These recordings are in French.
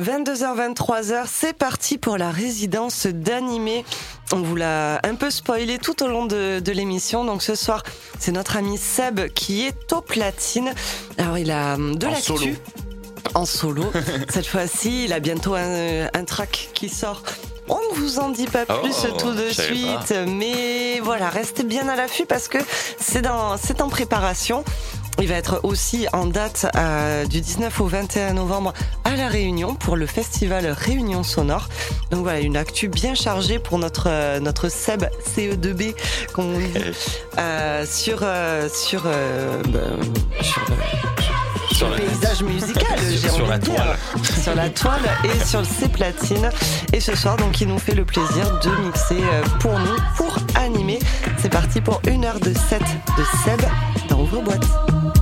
22h, 23h, c'est parti pour la résidence d'animé. On vous l'a un peu spoilé tout au long de, l'émission. Donc ce soir, c'est notre ami Seb qui est au platine. Alors il a hum, de l'actu. En solo. Cette fois-ci, il a bientôt un, track qui sort. On ne vous en dit pas plus oh, tout de suite, mais voilà, restez bien à l'affût parce que c'est dans, c'est en préparation. Il va être aussi en date euh, du 19 au 21 novembre à La Réunion pour le festival Réunion Sonore. Donc voilà, une actu bien chargée pour notre euh, notre Seb CE2B qu'on dit euh, sur euh, sur ben, sur, le paysage musical, sur la toile, sur la toile et sur ses platines. Et ce soir, donc, il nous fait le plaisir de mixer pour nous, pour animer. C'est parti pour une heure de set de Seb dans Ouvre Boîte.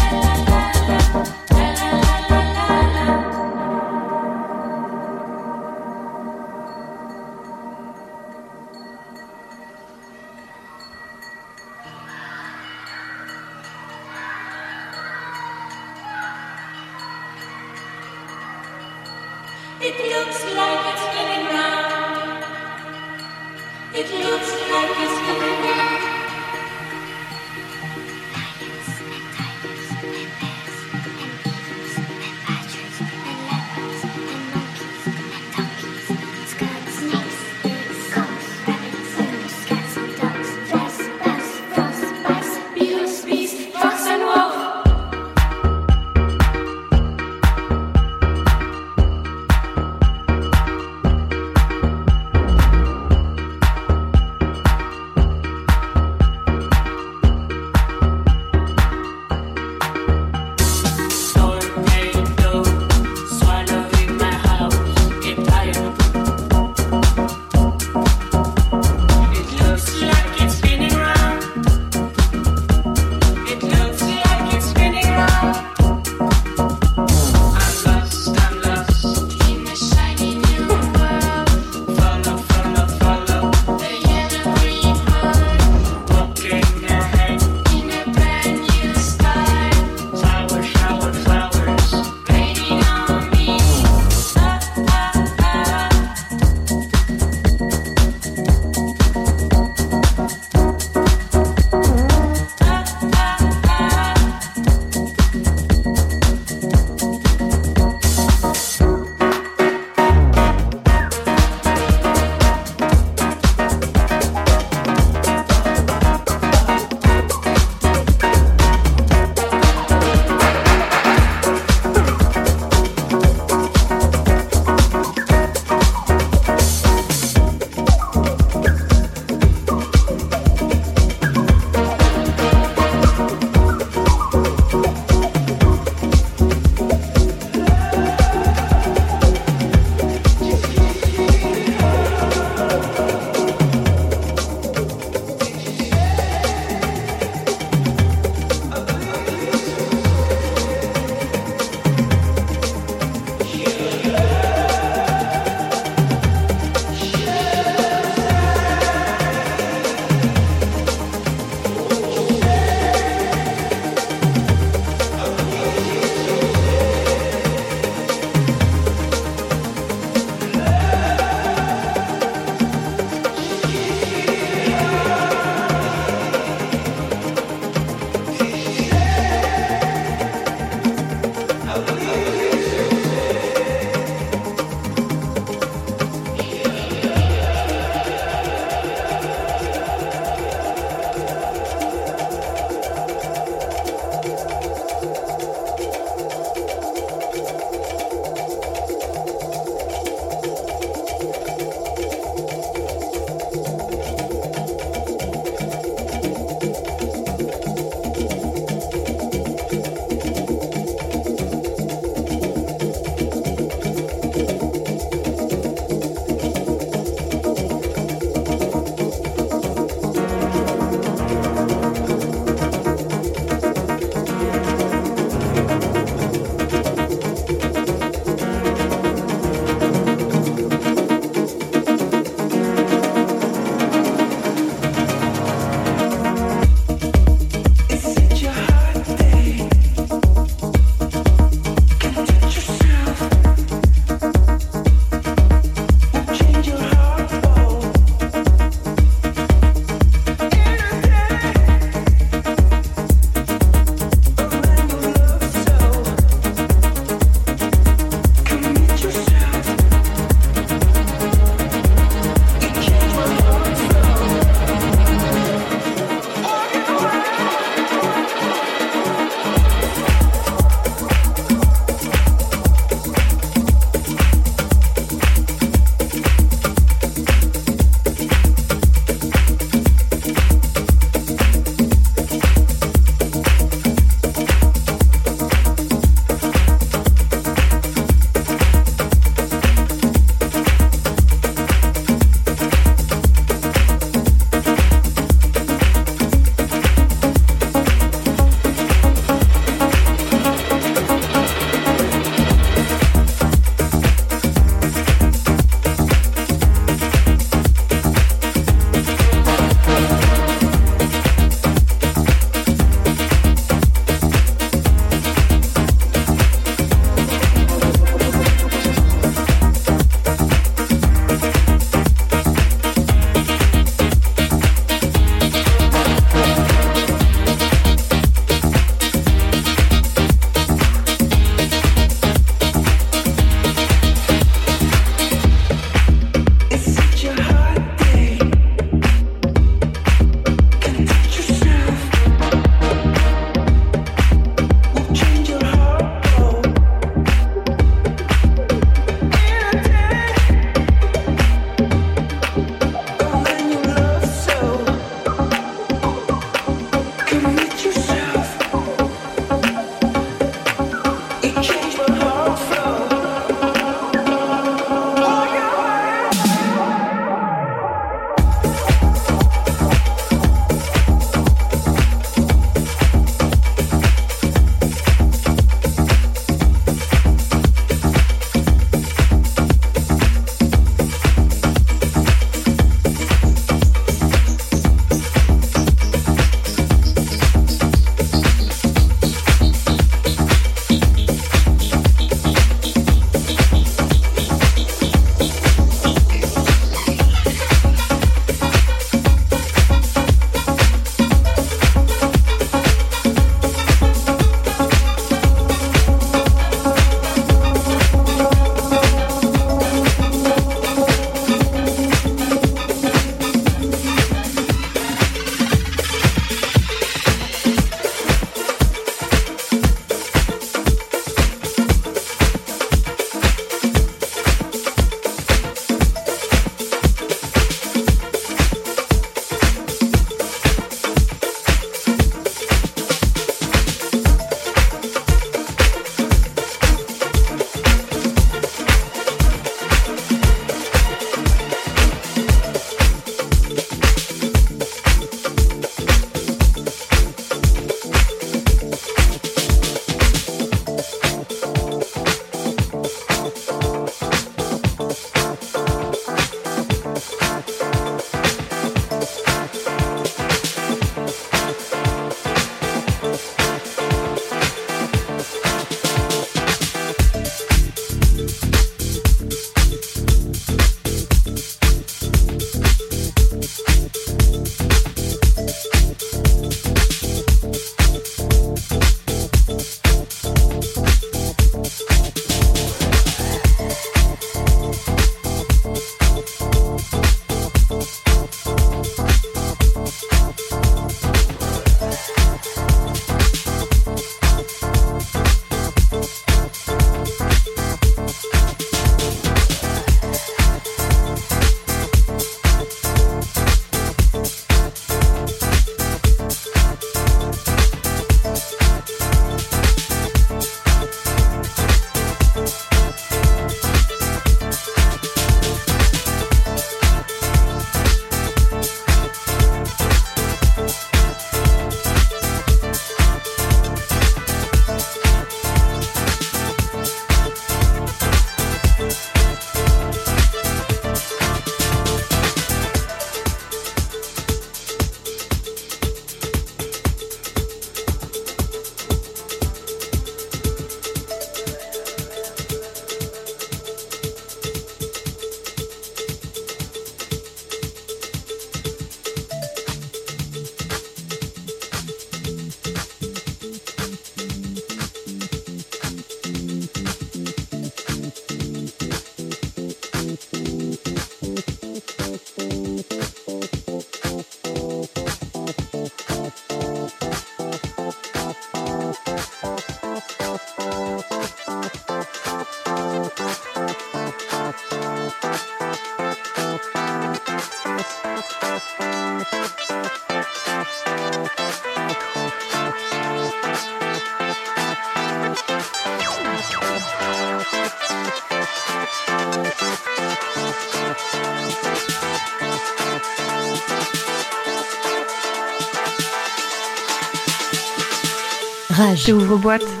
Rage. J'ouvre boîte.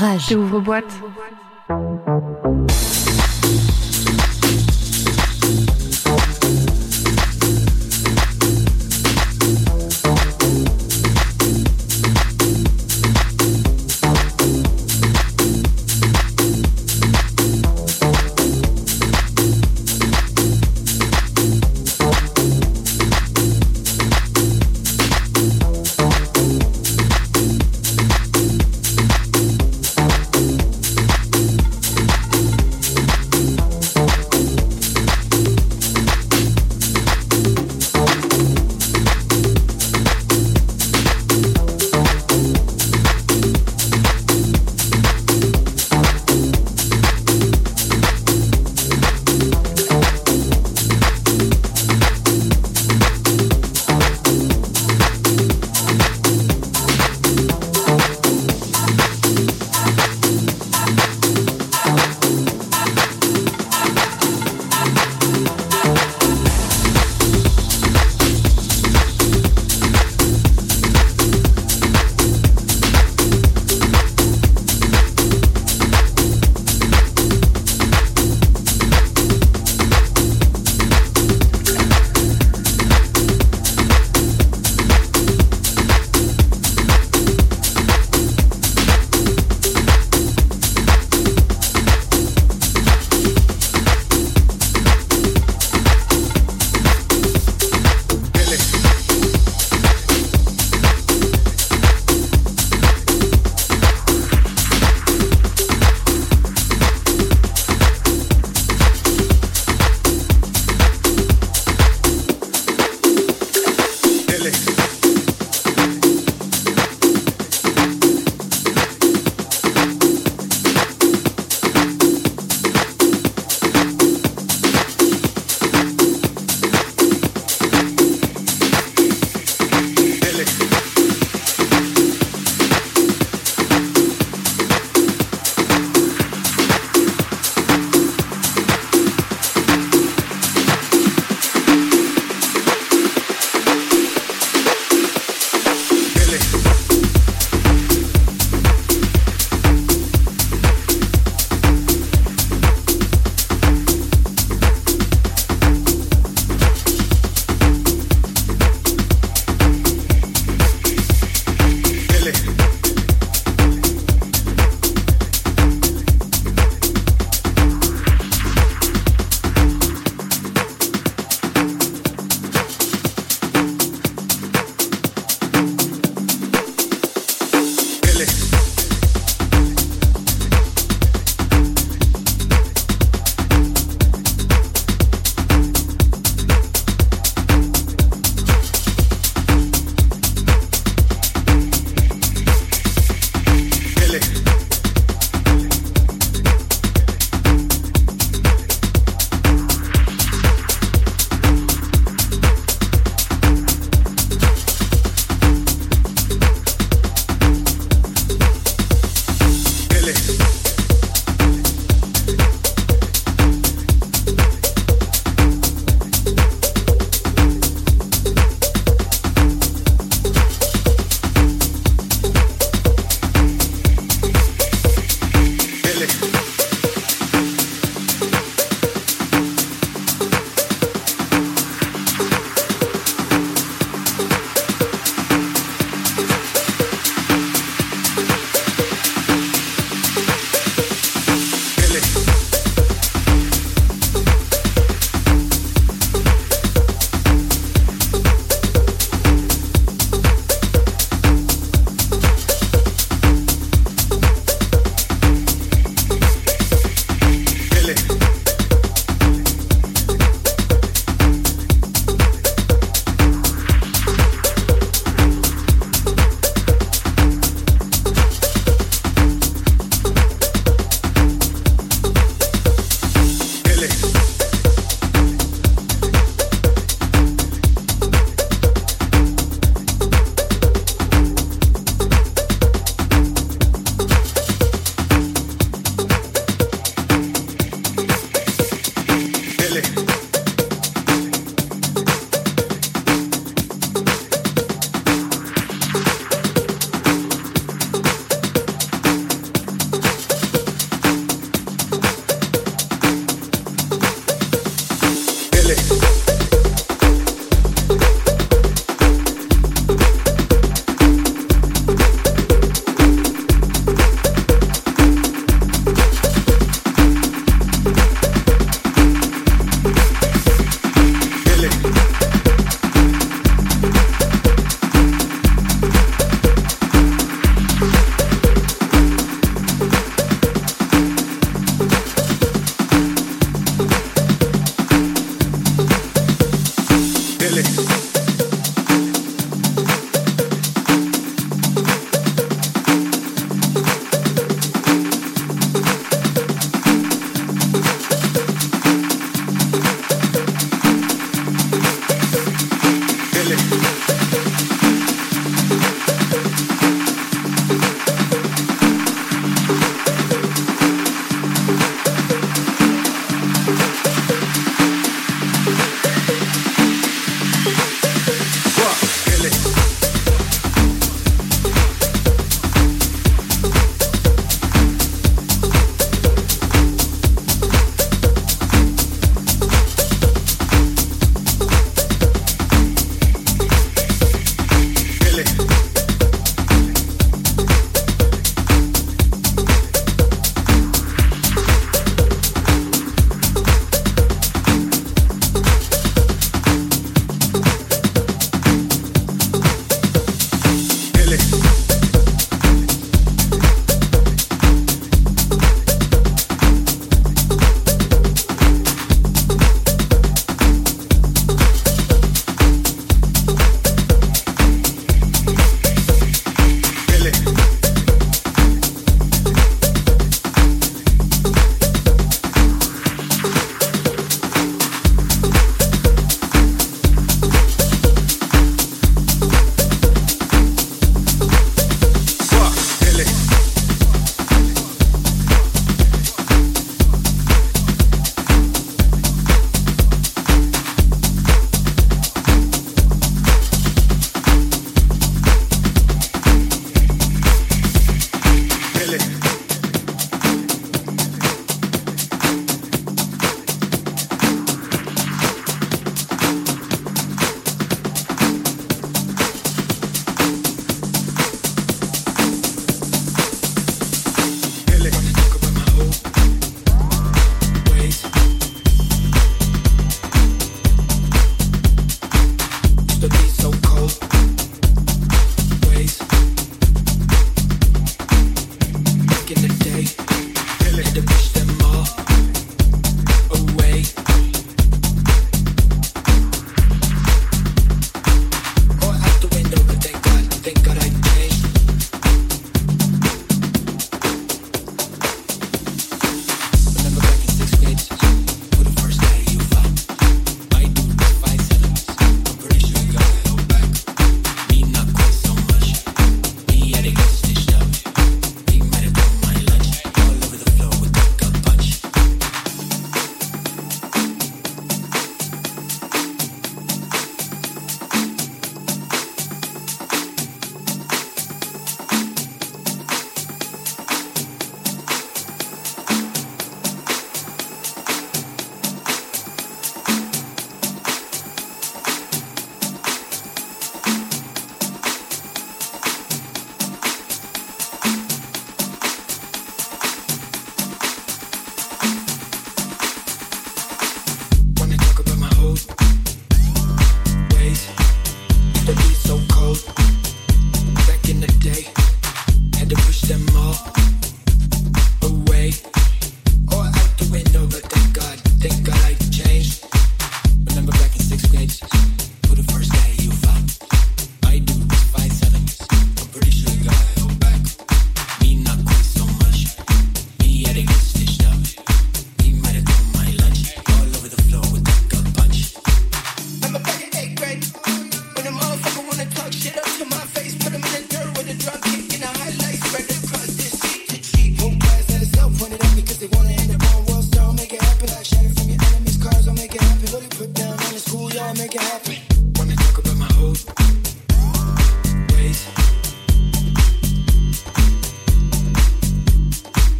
Rage. boîte.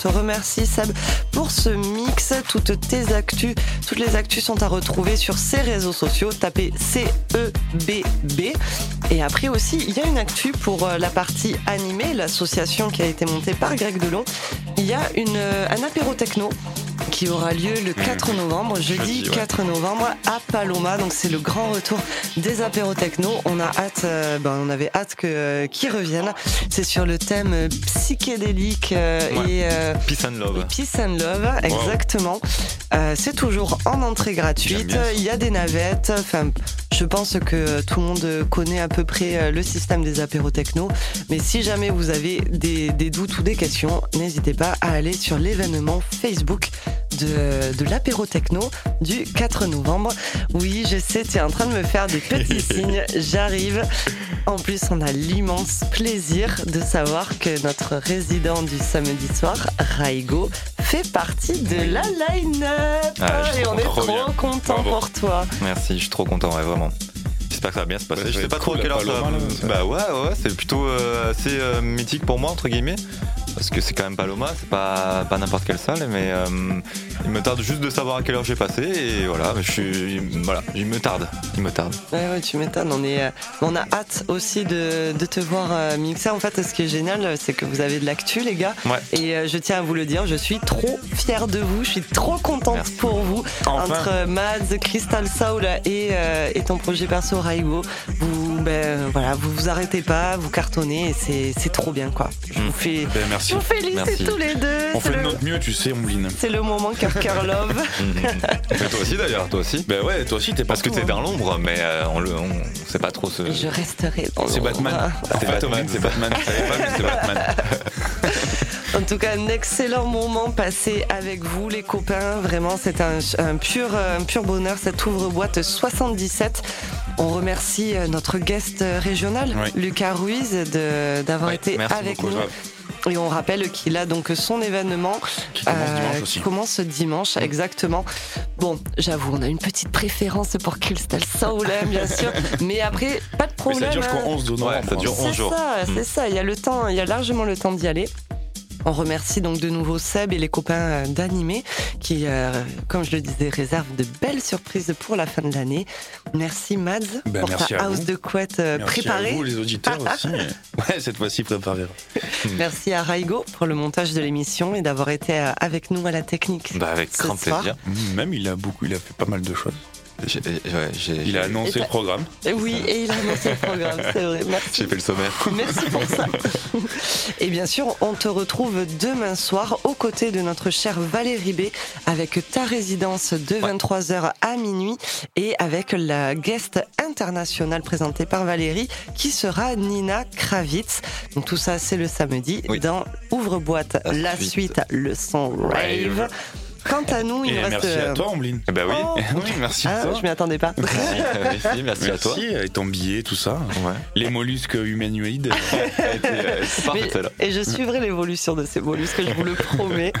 Te remercie Seb pour ce mix. Toutes tes actus, toutes les actus sont à retrouver sur ses réseaux sociaux. Tapez CEBB. Et après aussi, il y a une actu pour euh, la partie animée, l'association qui a été montée par Greg Delon. Il y a euh, un apéro techno qui aura lieu le 4 novembre, jeudi Jeudi, ouais. 4 novembre à Paloma. Donc c'est le grand retour des apéros techno. On a hâte, euh, ben, on avait hâte que euh, qu'ils reviennent. C'est sur le thème psychédélique euh, Ouais. et Peace and love. Peace and Love, exactement. C'est toujours en entrée gratuite. Il y a des navettes. Enfin, je pense que tout le monde connaît à peu près le système des apéros techno. Mais si jamais vous avez des, des doutes ou des questions, n'hésitez pas à aller sur l'événement Facebook de, de l'apéro techno du 4 novembre. Oui, je sais, tu es en train de me faire des petits signes. J'arrive. En plus, on a l'immense plaisir de savoir que notre résident du samedi soir, Raigo, fait partie de la line-up. Ah, Et on est trop trop bien. content Bravo. pour toi. Merci, je suis trop content, ouais, vraiment. J'espère que ça va bien se passer. Je sais pas trop cool, à quelle heure ça va. Bah ouais, ouais, c'est plutôt euh, assez euh, mythique pour moi, entre guillemets. Parce que c'est quand même Paloma, c'est pas, pas n'importe quelle salle, mais euh, il me tarde juste de savoir à quelle heure j'ai passé, et voilà, je suis. Voilà, il me tarde, il me tarde. Ouais, ouais, tu m'étonnes. On, est, euh, on a hâte aussi de, de te voir euh, mixer. En fait, ce qui est génial, c'est que vous avez de l'actu, les gars. Ouais. Et euh, je tiens à vous le dire, je suis trop fière de vous. Je suis trop contente Merci. pour vous. Entre Mads, Crystal Soul et, euh, et ton projet perso Raigo, vous, ben, voilà, vous vous arrêtez pas, vous cartonnez et c'est, c'est trop bien, quoi. Je Mm. vous fais. Ben, merci. vous félicite tous les deux. On c'est, fait de le, notre mieux, tu sais, Ombline. c'est le moment cœur cœur love. Mais toi aussi d'ailleurs, toi aussi. Ben ouais, toi aussi, t'es Parce que t'es hein. dans l'ombre, mais euh, on le, on, sait pas trop ce. Je resterai dans C'est l'ombre. Batman. C'est Batman, c'est Batman. Pas, mais c'est Batman. En tout cas, un excellent moment passé avec vous, les copains. Vraiment, c'est un, un pur, un pur bonheur, cette ouvre-boîte 77. On remercie euh, notre guest régional, Oui. Lucas Ruiz, de- d'avoir été merci avec beaucoup, nous. Et on rappelle qu'il a donc son événement Qui commence euh, dimanche qui commence dimanche, exactement. Bon, j'avoue, on a une petite préférence pour Crystal Soul, hein, bien sûr. Mais après, pas de Mais problème. ça dure hein. jusqu'au 11 de novembre. Ouais, ça dure hein. 11 C'est jours. ça, Mm. c'est ça. Il y a le temps, il y a largement le temps d'y aller. On remercie donc de nouveau Seb et les copains d'Animé qui, euh, comme je le disais, réservent de belles surprises pour la fin de l'année. Merci Mads Ben, pour merci ta house vous. de couette euh, Merci préparée. à vous, les auditeurs aussi. Ouais, cette fois-ci préparé. Merci à Raigo pour le montage de l'émission et d'avoir été euh, avec nous à la technique. Bah, avec grand plaisir. Même il a beaucoup, il a fait pas mal de choses. J'ai- Il a annoncé Et le programme. Et Oui, et il a annoncé le programme, c'est vrai. Merci. J'ai fait le sommaire. Merci pour ça. Et bien sûr, on te retrouve demain soir aux côtés de notre chère Valérie B avec ta résidence de 23h à minuit et avec la guest internationale présentée par Valérie qui sera Nina Kravitz. Donc tout ça, c'est le samedi Oui. dans Ouvre-boîte, La la suite. suite, le son rave. Quant à nous, il Et nous reste. merci euh, à toi, Ombline. Eh Bah oui. Oh. Oui, merci à Ah, toi. je m'y attendais pas. merci, merci à toi. Merci, et ton billet, tout ça. Ouais. Les mollusques humanoïdes. Euh, Mais- et je suivrai l'évolution de ces mollusques, je vous le promets.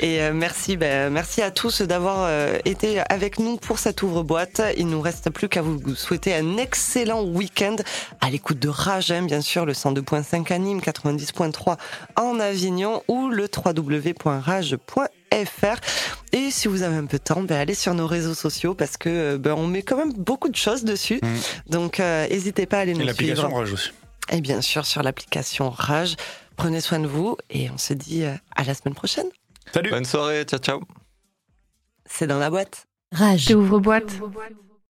Et euh, merci, ben, merci à tous d'avoir euh, été avec nous pour cette ouvre-boîte. Il nous reste plus qu'à vous souhaiter un excellent week-end à l'écoute de Rage, hein, bien sûr, le 102.5 à Nîmes, 90.3 en Avignon ou le www.rage.fr. Et si vous avez un peu de temps, ben, allez sur nos réseaux sociaux parce que euh, ben, on met quand même beaucoup de choses dessus. Mm. Donc, euh, n'hésitez pas à aller Et nous l'application suivre. Rage aussi. Et bien sûr sur l'application Rage. Prenez soin de vous et on se dit euh, à la semaine prochaine. Salut Bonne soirée, ciao ciao. C'est dans la boîte. Rage. Ouvre boîte.